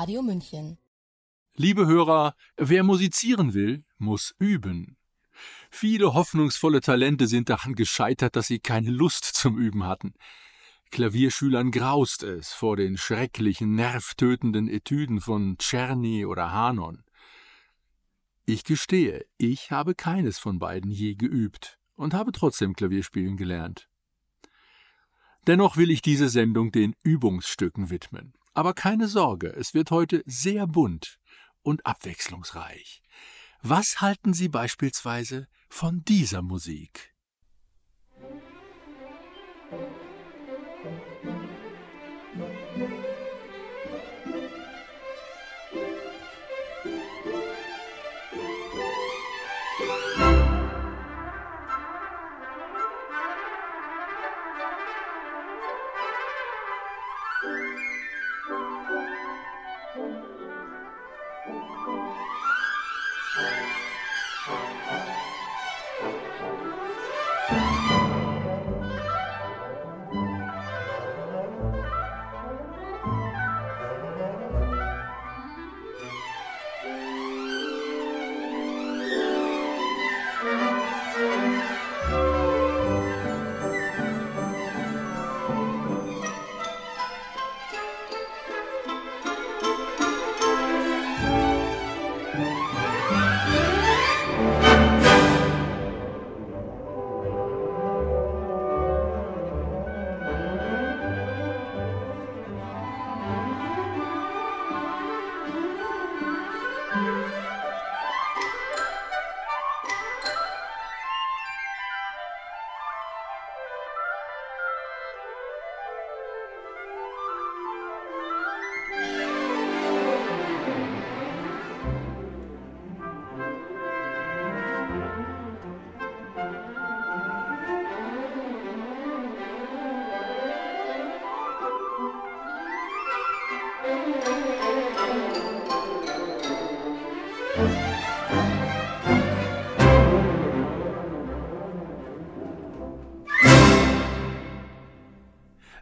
Radio München. Liebe Hörer, wer musizieren will, muss üben. Viele hoffnungsvolle Talente sind daran gescheitert, dass sie keine Lust zum Üben hatten. Klavierschülern graust es vor den schrecklichen, nervtötenden Etüden von Czerny oder Hanon. Ich gestehe, ich habe keines von beiden je geübt und habe trotzdem Klavierspielen gelernt. Dennoch will ich diese Sendung den Übungsstücken widmen. Aber keine Sorge, es wird heute sehr bunt und abwechslungsreich. Was halten Sie beispielsweise von dieser Musik?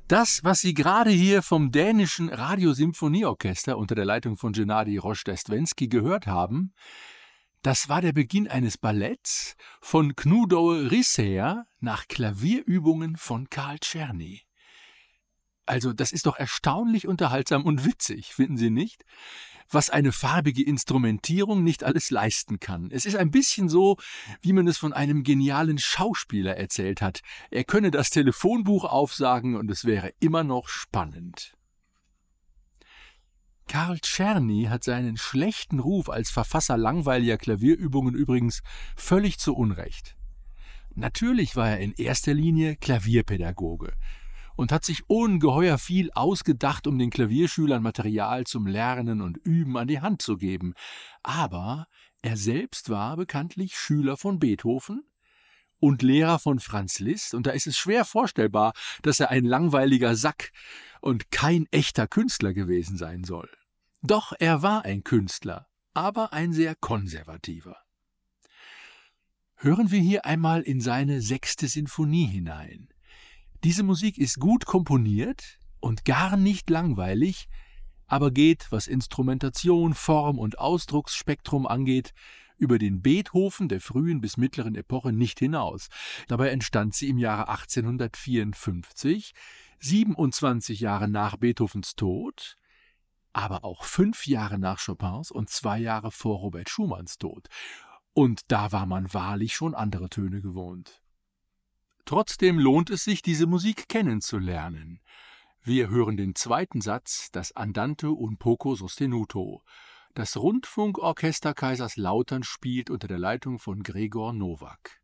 Das, was Sie gerade hier vom dänischen Radiosymphonieorchester unter der Leitung von Gennady Rosch-Destwensky gehört haben, das war der Beginn eines Balletts von Knudoe Risseer nach Klavierübungen von Karl Czerny. Also, das ist doch erstaunlich unterhaltsam und witzig, finden Sie nicht? Was eine farbige Instrumentierung nicht alles leisten kann. Es ist ein bisschen so, wie man es von einem genialen Schauspieler erzählt hat. Er könne das Telefonbuch aufsagen und es wäre immer noch spannend. Karl Czerny hat seinen schlechten Ruf als Verfasser langweiliger Klavierübungen übrigens völlig zu Unrecht. Natürlich war er in erster Linie Klavierpädagoge und hat sich ungeheuer viel ausgedacht, um den Klavierschülern Material zum Lernen und Üben an die Hand zu geben. Aber er selbst war bekanntlich Schüler von Beethoven und Lehrer von Franz Liszt, und da ist es schwer vorstellbar, dass er ein langweiliger Sack und kein echter Künstler gewesen sein soll. Doch er war ein Künstler, aber ein sehr konservativer. Hören wir hier einmal in seine sechste Sinfonie hinein. Diese Musik ist gut komponiert und gar nicht langweilig, aber geht, was Instrumentation, Form und Ausdrucksspektrum angeht, über den Beethoven der frühen bis mittleren Epoche nicht hinaus. Dabei entstand sie im Jahre 1854, 27 Jahre nach Beethovens Tod, aber auch fünf Jahre nach Chopins und zwei Jahre vor Robert Schumanns Tod. Und da war man wahrlich schon andere Töne gewohnt. Trotzdem lohnt es sich, diese Musik kennenzulernen. Wir hören den zweiten Satz, das Andante un poco sostenuto. Das Rundfunkorchester Kaiserslautern spielt unter der Leitung von Gregor Nowak.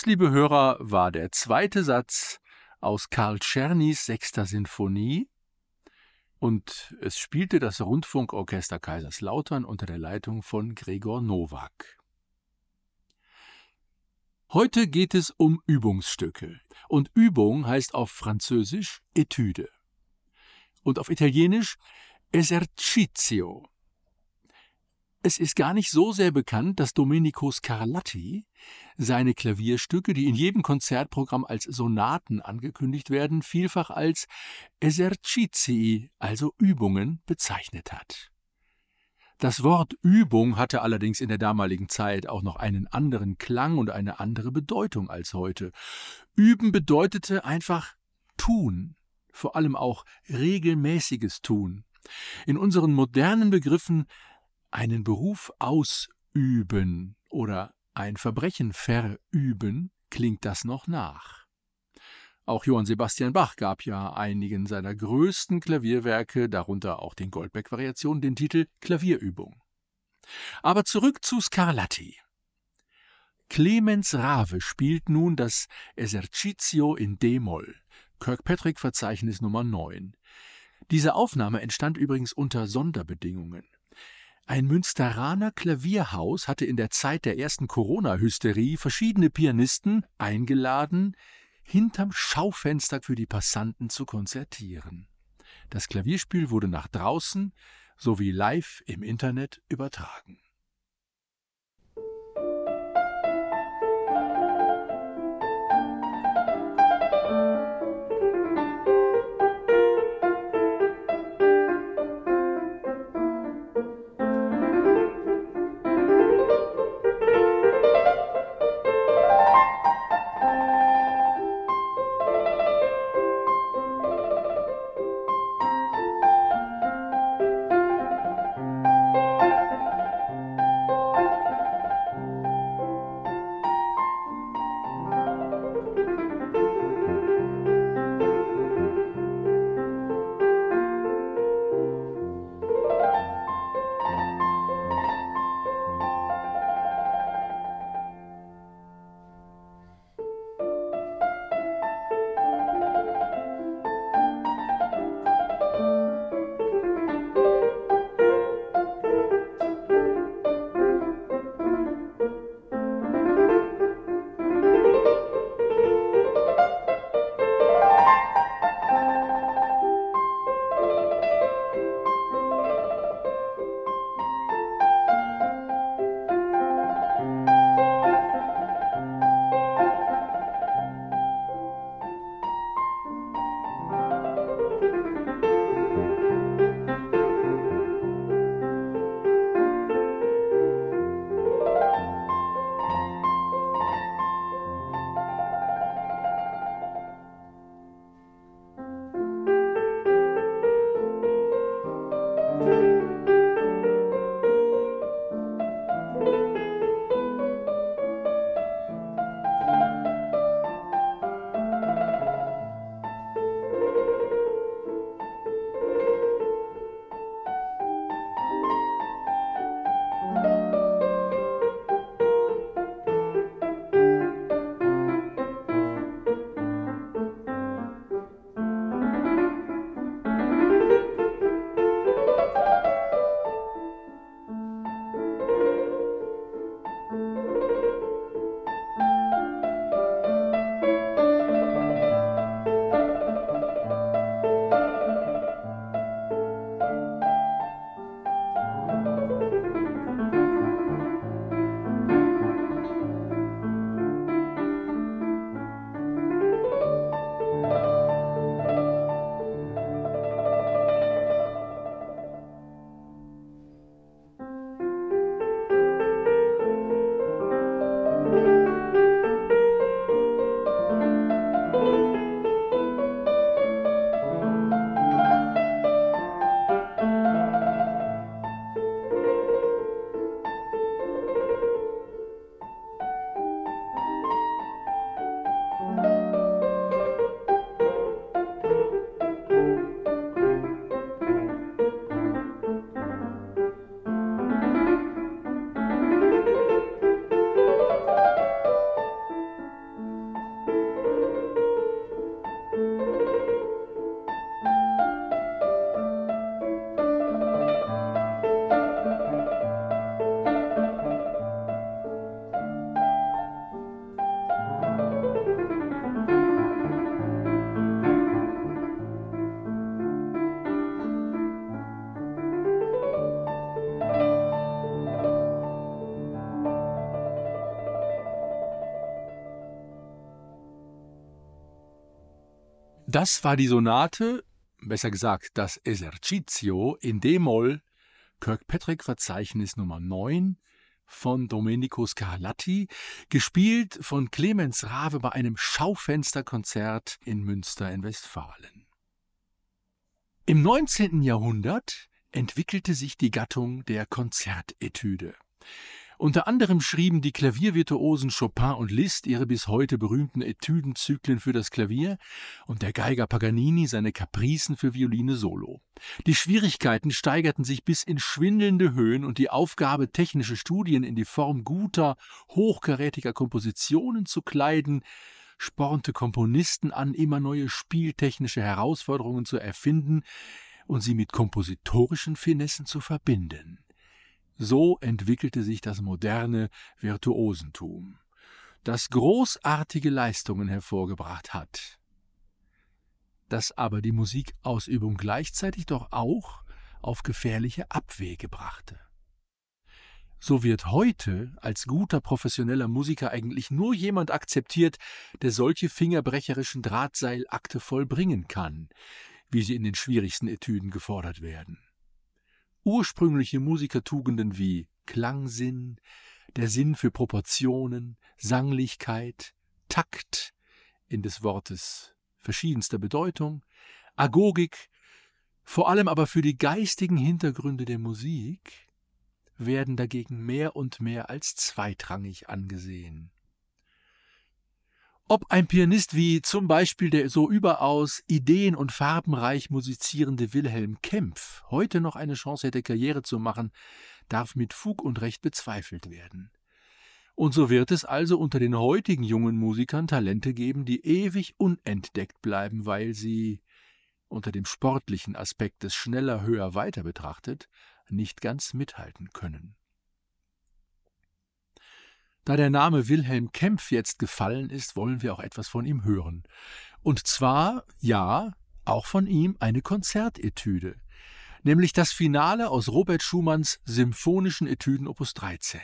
Dies, liebe Hörer, war der zweite Satz aus Karl Czernys sechster Sinfonie und es spielte das Rundfunkorchester Kaiserslautern unter der Leitung von Gregor Nowak. Heute geht es um Übungsstücke und Übung heißt auf Französisch Etüde und auf Italienisch Esercizio. Es ist gar nicht so sehr bekannt, dass Domenico Scarlatti seine Klavierstücke, die in jedem Konzertprogramm als Sonaten angekündigt werden, vielfach als Esercizii, also Übungen, bezeichnet hat. Das Wort Übung hatte allerdings in der damaligen Zeit auch noch einen anderen Klang und eine andere Bedeutung als heute. Üben bedeutete einfach tun, vor allem auch regelmäßiges Tun. In unseren modernen Begriffen einen Beruf ausüben oder ein Verbrechen verüben, klingt das noch nach. Auch Johann Sebastian Bach gab ja einigen seiner größten Klavierwerke, darunter auch den Goldberg-Variationen, den Titel Klavierübung. Aber zurück zu Scarlatti. Clemens Rave spielt nun das Esercizio in D-Moll, Kirkpatrick-Verzeichnis Nummer 9. Diese Aufnahme entstand übrigens unter Sonderbedingungen. Ein Münsteraner Klavierhaus hatte in der Zeit der ersten Corona-Hysterie verschiedene Pianisten eingeladen, hinterm Schaufenster für die Passanten zu konzertieren. Das Klavierspiel wurde nach draußen sowie live im Internet übertragen. Das war die Sonate, besser gesagt das Esercizio in D-Moll, Kirkpatrick-Verzeichnis Nummer 9 von Domenico Scarlatti, gespielt von Clemens Rave bei einem Schaufensterkonzert in Münster in Westfalen. Im 19. Jahrhundert entwickelte sich die Gattung der Konzertetüde. Unter anderem schrieben die Klaviervirtuosen Chopin und Liszt ihre bis heute berühmten Etüdenzyklen für das Klavier und der Geiger Paganini seine Kapricen für Violine solo. Die Schwierigkeiten steigerten sich bis in schwindelnde Höhen und die Aufgabe, technische Studien in die Form guter, hochkarätiger Kompositionen zu kleiden, spornte Komponisten an, immer neue spieltechnische Herausforderungen zu erfinden und sie mit kompositorischen Finessen zu verbinden. So entwickelte sich das moderne Virtuosentum, das großartige Leistungen hervorgebracht hat, das aber die Musikausübung gleichzeitig doch auch auf gefährliche Abwege brachte. So wird heute als guter professioneller Musiker eigentlich nur jemand akzeptiert, der solche fingerbrecherischen Drahtseilakte vollbringen kann, wie sie in den schwierigsten Etüden gefordert werden ursprüngliche Musikertugenden wie Klangsinn, der Sinn für Proportionen, Sanglichkeit, Takt in des Wortes verschiedenster Bedeutung, Agogik, vor allem aber für die geistigen Hintergründe der Musik, werden dagegen mehr und mehr als zweitrangig angesehen. Ob ein Pianist wie zum Beispiel der so überaus ideen- und farbenreich musizierende Wilhelm Kempf heute noch eine Chance hätte, Karriere zu machen, darf mit Fug und Recht bezweifelt werden. Und so wird es also unter den heutigen jungen Musikern Talente geben, die ewig unentdeckt bleiben, weil sie, unter dem sportlichen Aspekt des schneller, höher, weiter betrachtet, nicht ganz mithalten können. Da der Name Wilhelm Kempf jetzt gefallen ist, wollen wir auch etwas von ihm hören. Und zwar, ja, auch von ihm eine Konzertetüde, nämlich das Finale aus Robert Schumanns Symphonischen Etüden Opus 13.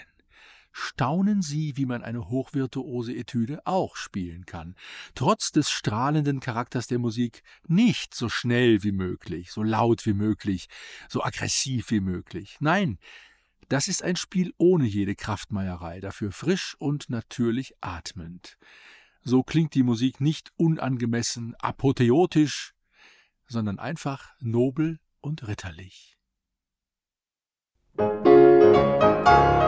Staunen Sie, wie man eine hochvirtuose Etüde auch spielen kann, trotz des strahlenden Charakters der Musik nicht so schnell wie möglich, so laut wie möglich, so aggressiv wie möglich. Nein, das ist ein Spiel ohne jede Kraftmeierei, dafür frisch und natürlich atmend. So klingt die Musik nicht unangemessen apotheotisch, sondern einfach nobel und ritterlich. Musik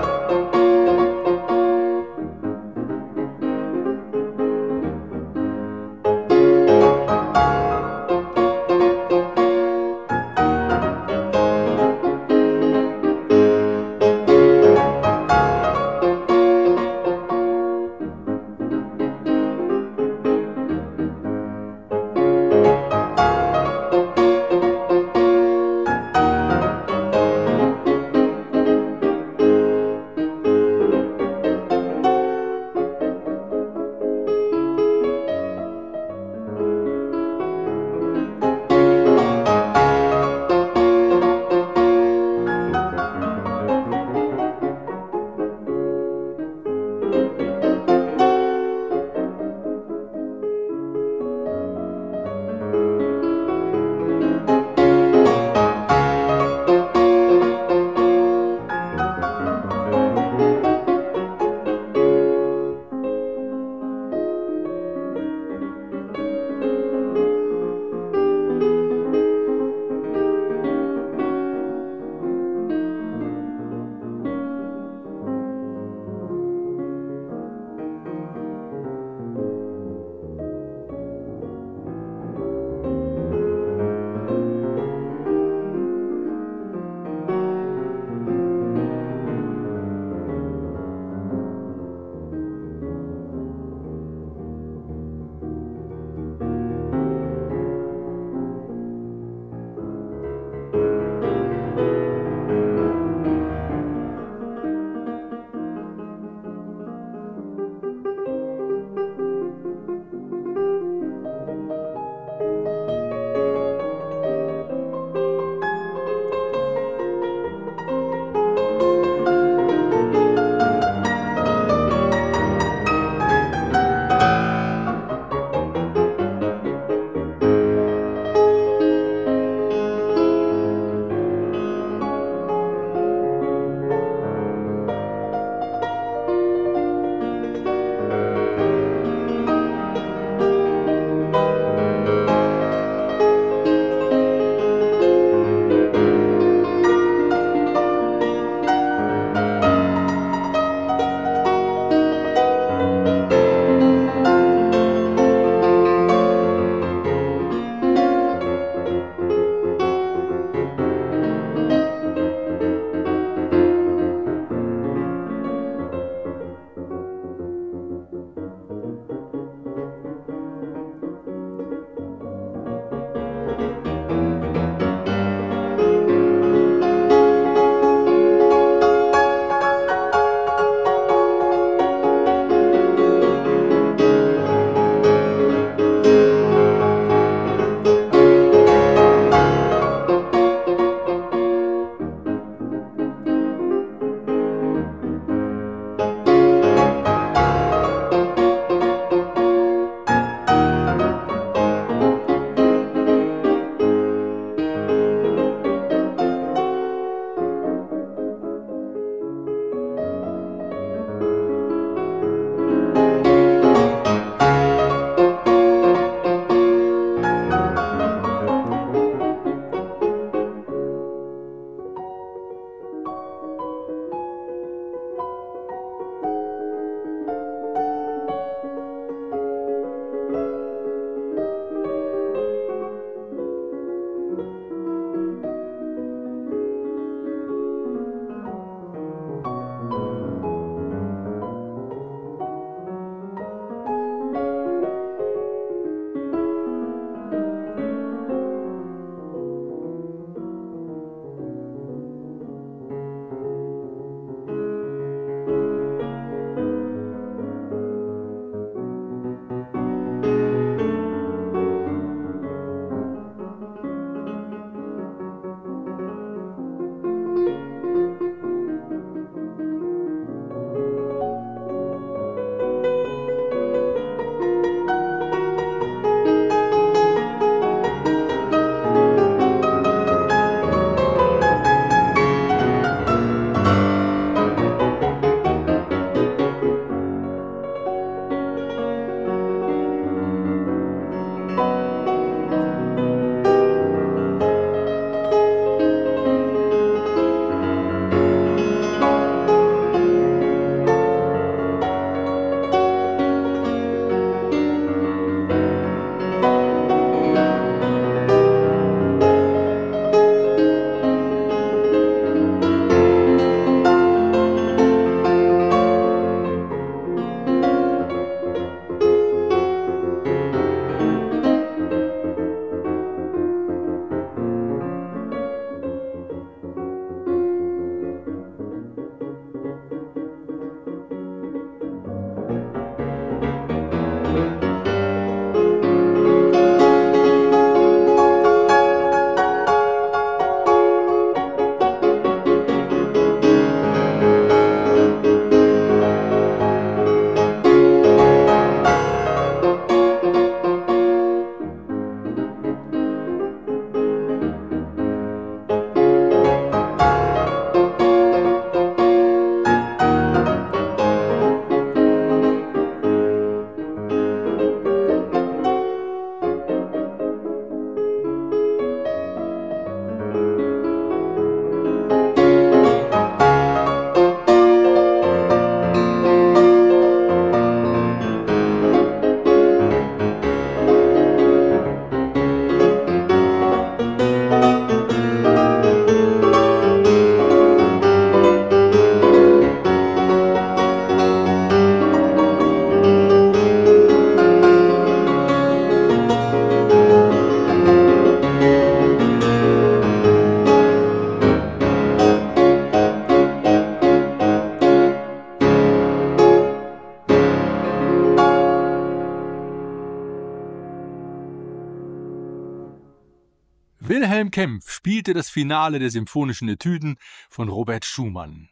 spielte das Finale der Symphonischen Etüden von Robert Schumann.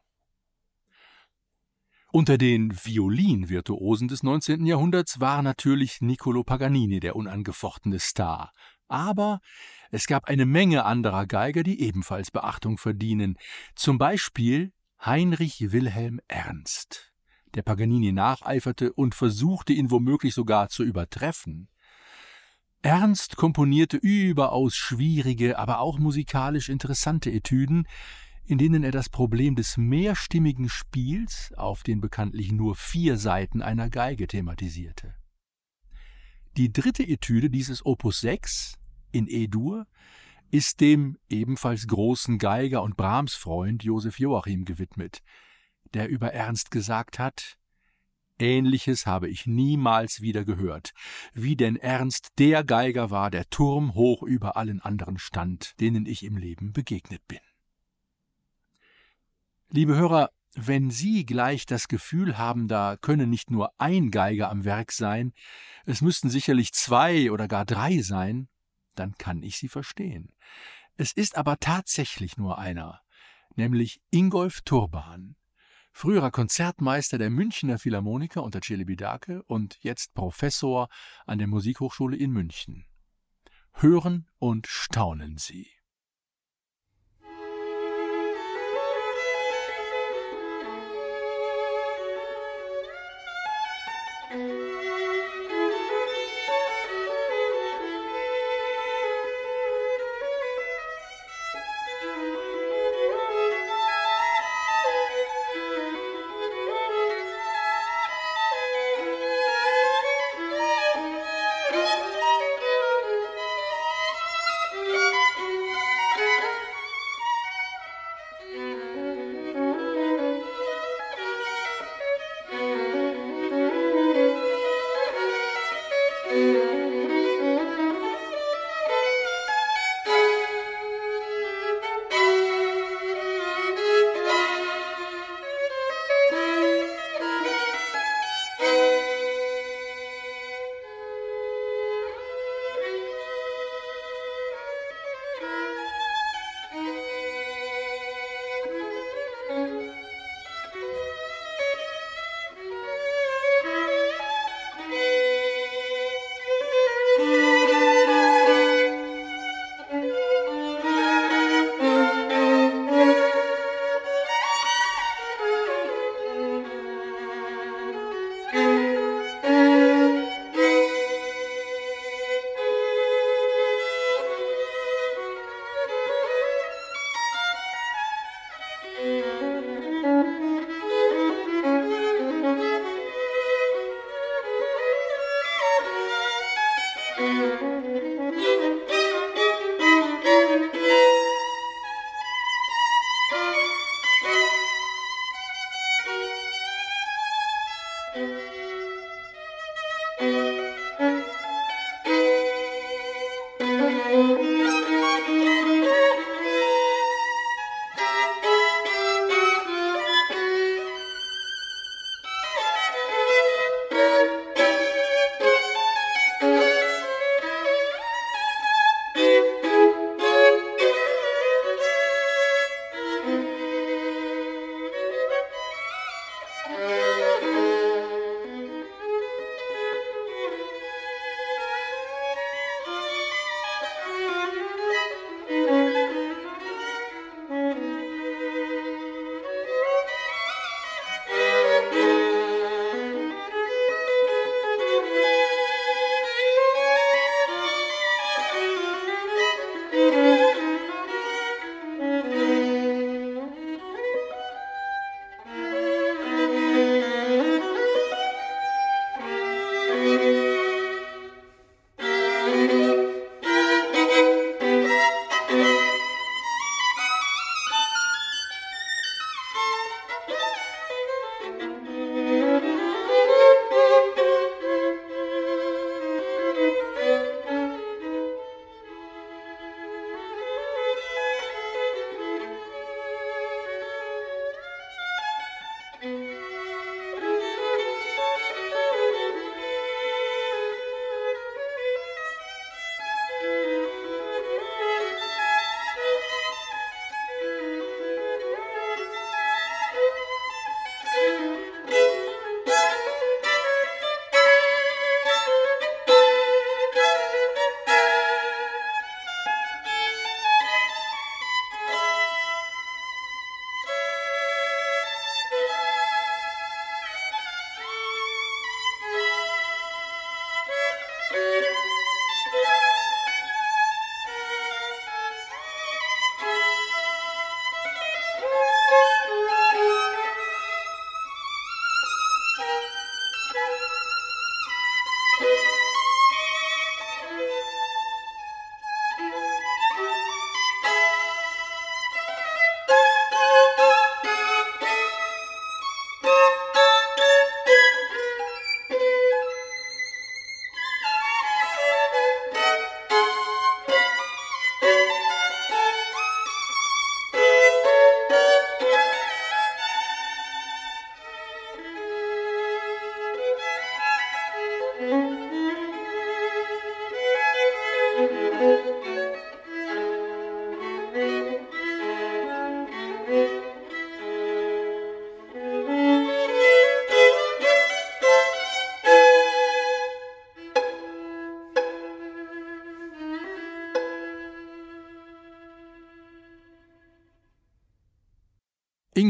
Unter den Violinvirtuosen des 19. Jahrhunderts war natürlich Niccolo Paganini der unangefochtene Star. Aber es gab eine Menge anderer Geiger, die ebenfalls Beachtung verdienen. Zum Beispiel Heinrich Wilhelm Ernst, der Paganini nacheiferte und versuchte, ihn womöglich sogar zu übertreffen. Ernst komponierte überaus schwierige, aber auch musikalisch interessante Etüden, in denen er das Problem des mehrstimmigen Spiels auf den bekanntlich nur vier Seiten einer Geige thematisierte. Die dritte Etüde dieses Opus 6 in E-Dur ist dem ebenfalls großen Geiger und Brahms-Freund Josef Joachim gewidmet, der über Ernst gesagt hat, Ähnliches habe ich niemals wieder gehört, wie denn Ernst der Geiger war, der Turm hoch über allen anderen stand, denen ich im Leben begegnet bin. Liebe Hörer, wenn Sie gleich das Gefühl haben, da könne nicht nur ein Geiger am Werk sein, es müssten sicherlich zwei oder gar drei sein, dann kann ich Sie verstehen. Es ist aber tatsächlich nur einer, nämlich Ingolf Turban, früherer Konzertmeister der Münchner Philharmoniker unter Celebi Dake und jetzt Professor an der Musikhochschule in München. Hören und staunen Sie.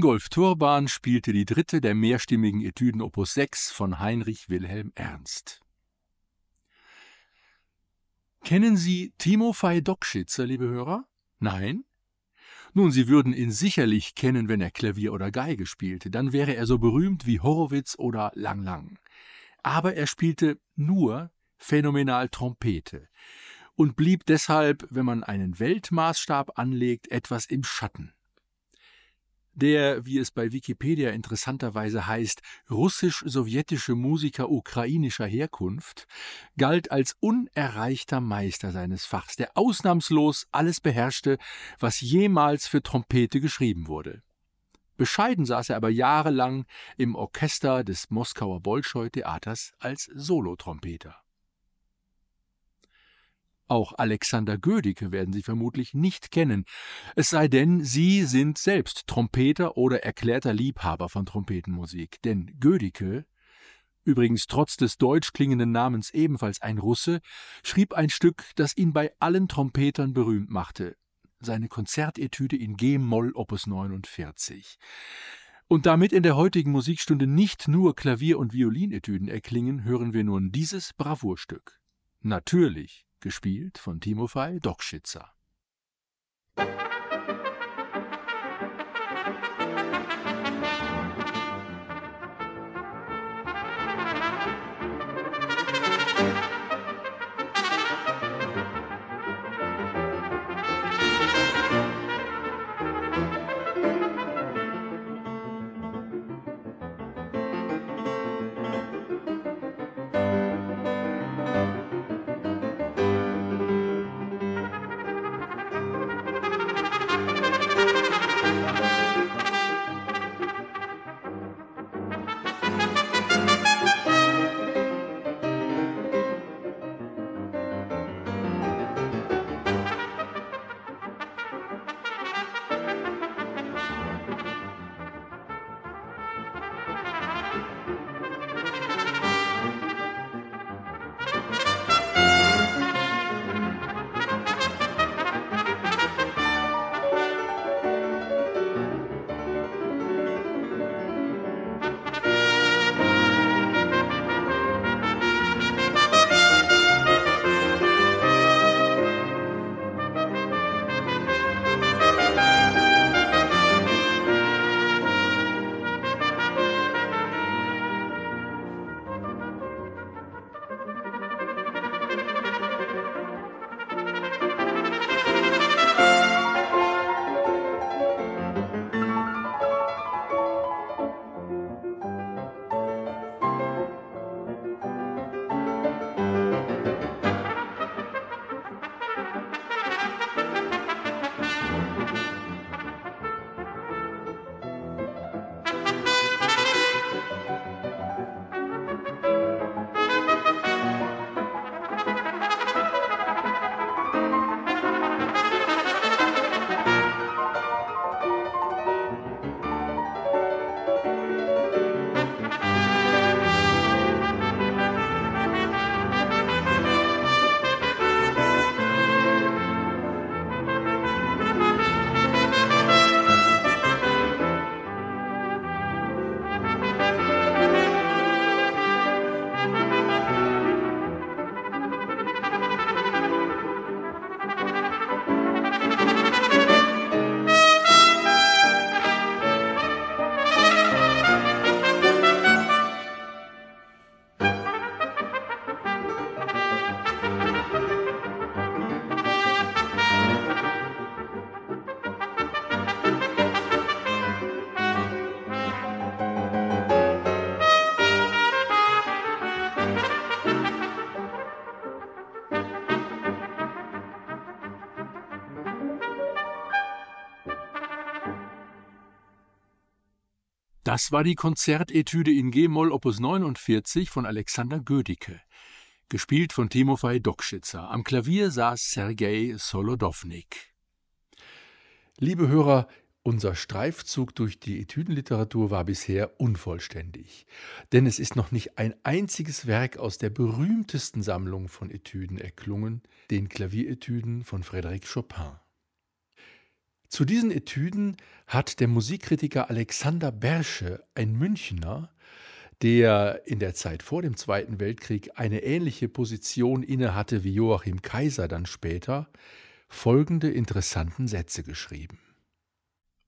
Ingolf Turban spielte die dritte der mehrstimmigen Etüden Opus 6 von Heinrich Wilhelm Ernst. Kennen Sie Timofei Dokschitzer, liebe Hörer? Nein? Nun, Sie würden ihn sicherlich kennen, wenn er Klavier oder Geige spielte, dann wäre er so berühmt wie Horowitz oder Lang Lang. Aber er spielte nur phänomenal Trompete und blieb deshalb, wenn man einen Weltmaßstab anlegt, etwas im Schatten. Der, wie es bei Wikipedia interessanterweise heißt, russisch-sowjetische Musiker ukrainischer Herkunft, galt als unerreichter Meister seines Fachs, der ausnahmslos alles beherrschte, was jemals für Trompete geschrieben wurde. Bescheiden saß er aber jahrelang im Orchester des Moskauer Bolschoi-Theaters als Solotrompeter. Auch Alexander Gödicke werden Sie vermutlich nicht kennen, es sei denn, Sie sind selbst Trompeter oder erklärter Liebhaber von Trompetenmusik. Denn Gödicke, übrigens trotz des deutsch klingenden Namens ebenfalls ein Russe, schrieb ein Stück, das ihn bei allen Trompetern berühmt machte, seine Konzertetüde in G-Moll Opus 49. Und damit in der heutigen Musikstunde nicht nur Klavier- und Violinetüden erklingen, hören wir nun dieses Bravourstück. Natürlich gespielt von Timofei Dokschitzer. Das war die Konzertetüde in G-Moll Opus 49 von Alexander Gödicke, gespielt von Timofei Dokschitzer. Am Klavier saß Sergei Solodownik. Liebe Hörer, unser Streifzug durch die Etüdenliteratur war bisher unvollständig, denn es ist noch nicht ein einziges Werk aus der berühmtesten Sammlung von Etüden erklungen, den Klavieretüden von Frédéric Chopin. Zu diesen Etüden hat der Musikkritiker Alexander Bersche, ein Münchner, der in der Zeit vor dem Zweiten Weltkrieg eine ähnliche Position innehatte wie Joachim Kaiser dann später, folgende interessanten Sätze geschrieben.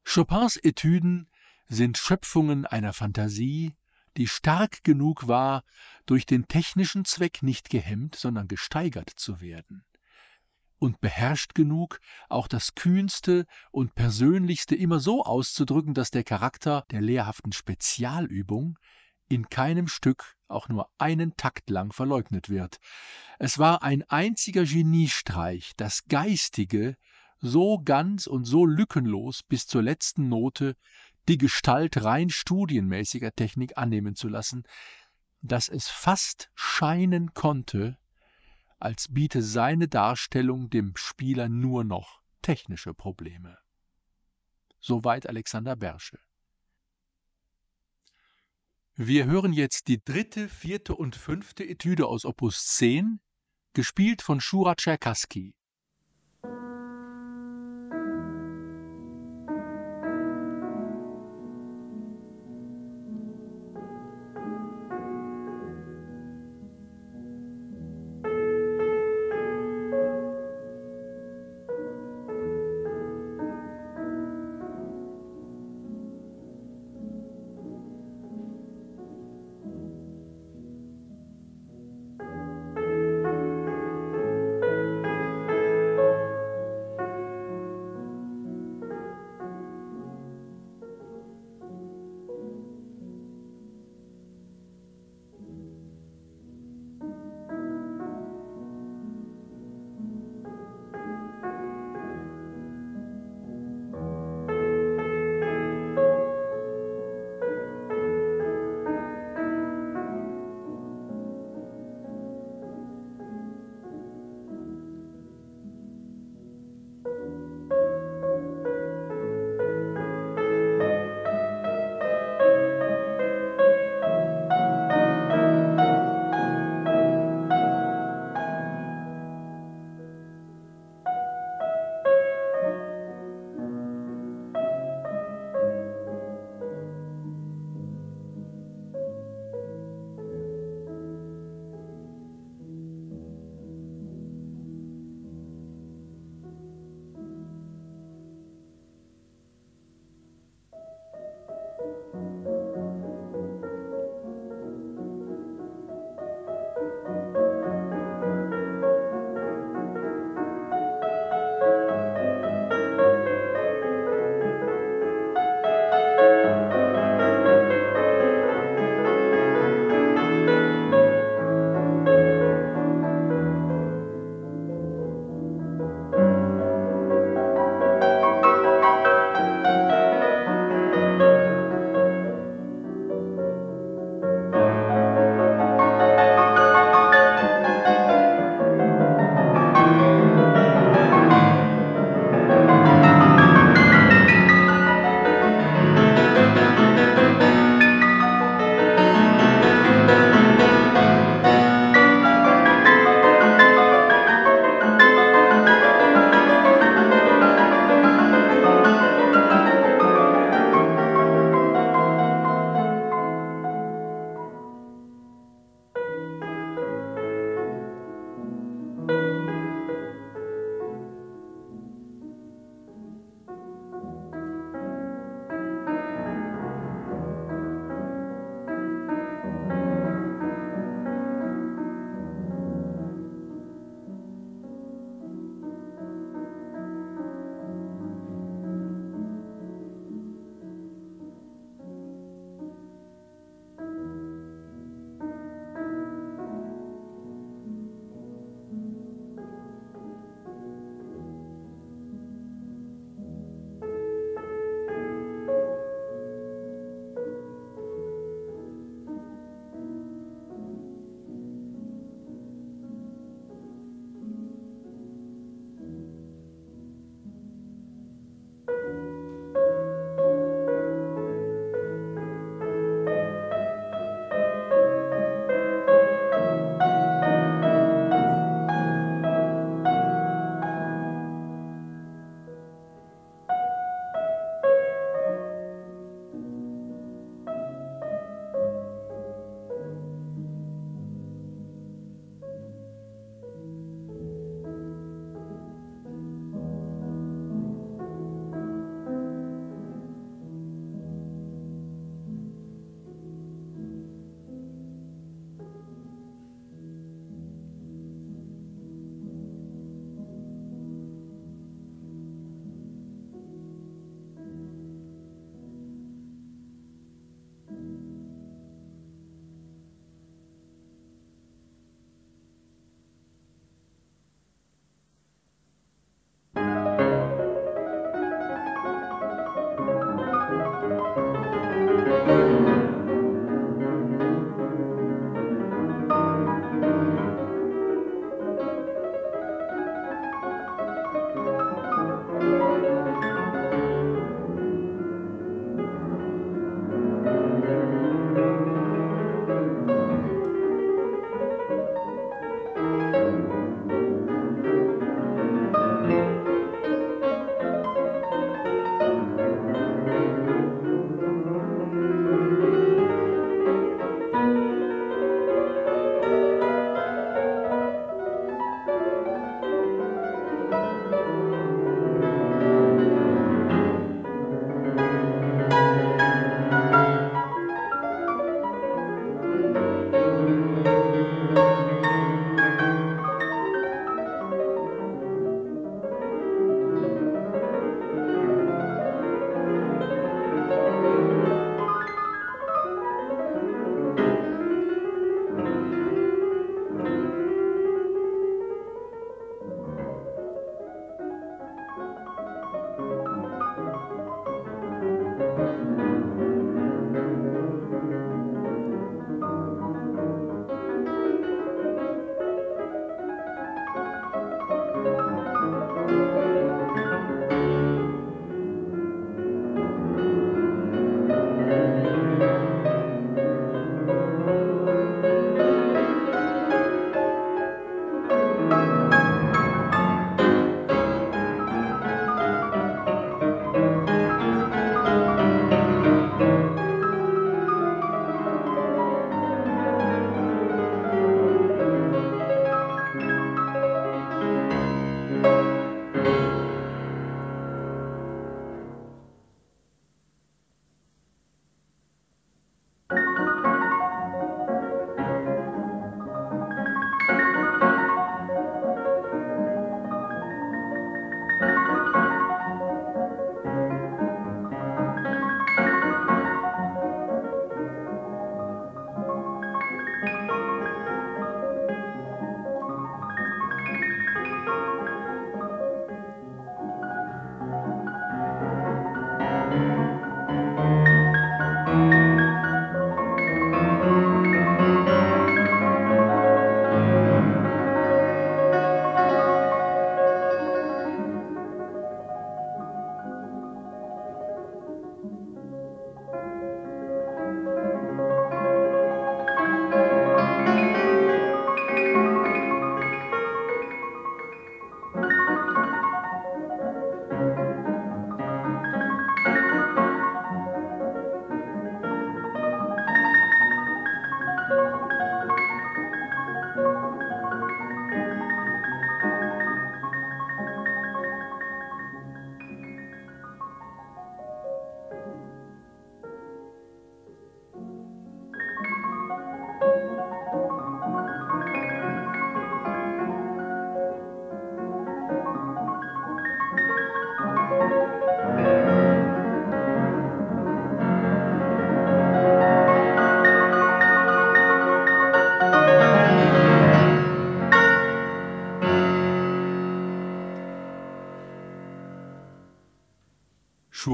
Chopins Etüden sind Schöpfungen einer Fantasie, die stark genug war, durch den technischen Zweck nicht gehemmt, sondern gesteigert zu werden und beherrscht genug, auch das Kühnste und Persönlichste immer so auszudrücken, dass der Charakter der lehrhaften Spezialübung in keinem Stück auch nur einen Takt lang verleugnet wird. Es war ein einziger Geniestreich, das Geistige so ganz und so lückenlos bis zur letzten Note die Gestalt rein studienmäßiger Technik annehmen zu lassen, dass es fast scheinen konnte, als biete seine Darstellung dem Spieler nur noch technische Probleme. Soweit Alexander Bersche. Wir hören jetzt die dritte, vierte und fünfte Etüde aus Opus 10, gespielt von Shura Tscherkassky.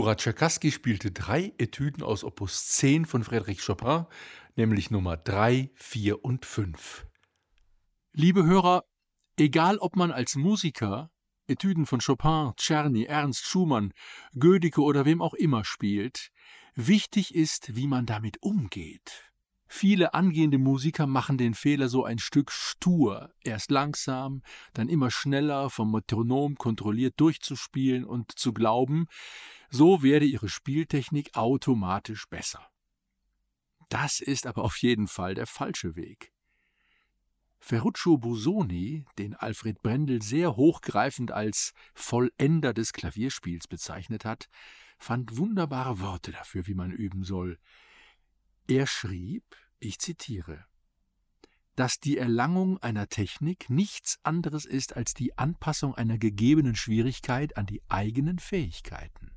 Murat Tscherkassky spielte drei Etüden aus Opus 10 von Frédéric Chopin, nämlich Nummer 3, 4 und 5. Liebe Hörer, egal ob man als Musiker Etüden von Chopin, Czerny, Ernst, Schumann, Gödicke oder wem auch immer spielt, wichtig ist, wie man damit umgeht. Viele angehende Musiker machen den Fehler, so ein Stück stur, erst langsam, dann immer schneller vom Metronom kontrolliert durchzuspielen und zu glauben, so werde ihre Spieltechnik automatisch besser. Das ist aber auf jeden Fall der falsche Weg. Ferruccio Busoni, den Alfred Brendel sehr hochgreifend als Vollender des Klavierspiels bezeichnet hat, fand wunderbare Worte dafür, wie man üben soll. Er schrieb, ich zitiere, dass die Erlangung einer Technik nichts anderes ist als die Anpassung einer gegebenen Schwierigkeit an die eigenen Fähigkeiten.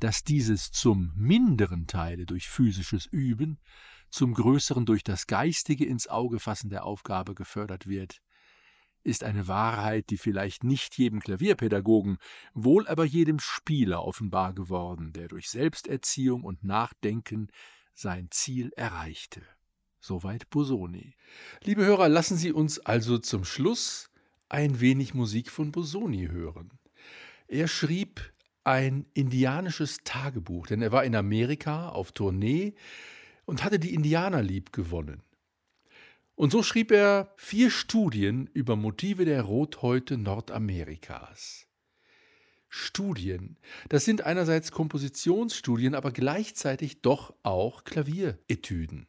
Dass dieses zum minderen Teile durch physisches Üben, zum größeren durch das geistige ins Auge fassen der Aufgabe gefördert wird, ist eine Wahrheit, die vielleicht nicht jedem Klavierpädagogen, wohl aber jedem Spieler offenbar geworden, der durch Selbsterziehung und Nachdenken sein Ziel erreichte. Soweit Bosoni. Liebe Hörer, lassen Sie uns also zum Schluss ein wenig Musik von Bosoni hören. Er schrieb ein indianisches Tagebuch, denn er war in Amerika auf Tournee und hatte die Indianer lieb gewonnen. Und so schrieb er vier Studien über Motive der Rothäute Nordamerikas. Studien, das sind einerseits Kompositionsstudien, aber gleichzeitig doch auch Klavieretüden.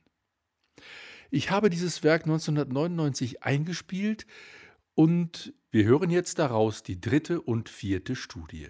Ich habe dieses Werk 1999 eingespielt und wir hören jetzt daraus die dritte und vierte Studie.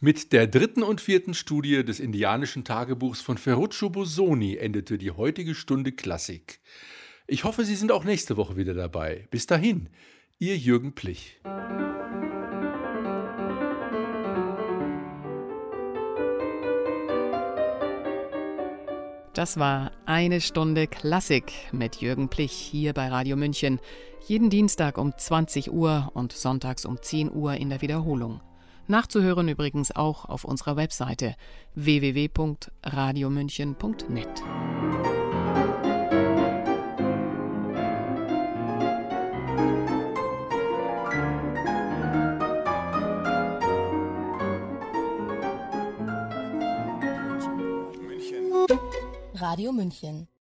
Mit der dritten und vierten Studie des indianischen Tagebuchs von Ferruccio Bosoni endete die heutige Stunde Klassik. Ich hoffe, Sie sind auch nächste Woche wieder dabei. Bis dahin, Ihr Jürgen Plich. Das war eine Stunde Klassik mit Jürgen Plich hier bei Radio München. Jeden Dienstag um 20 Uhr und sonntags um 10 Uhr in der Wiederholung. Nachzuhören übrigens auch auf unserer Webseite www.radiomünchen.net. Radio München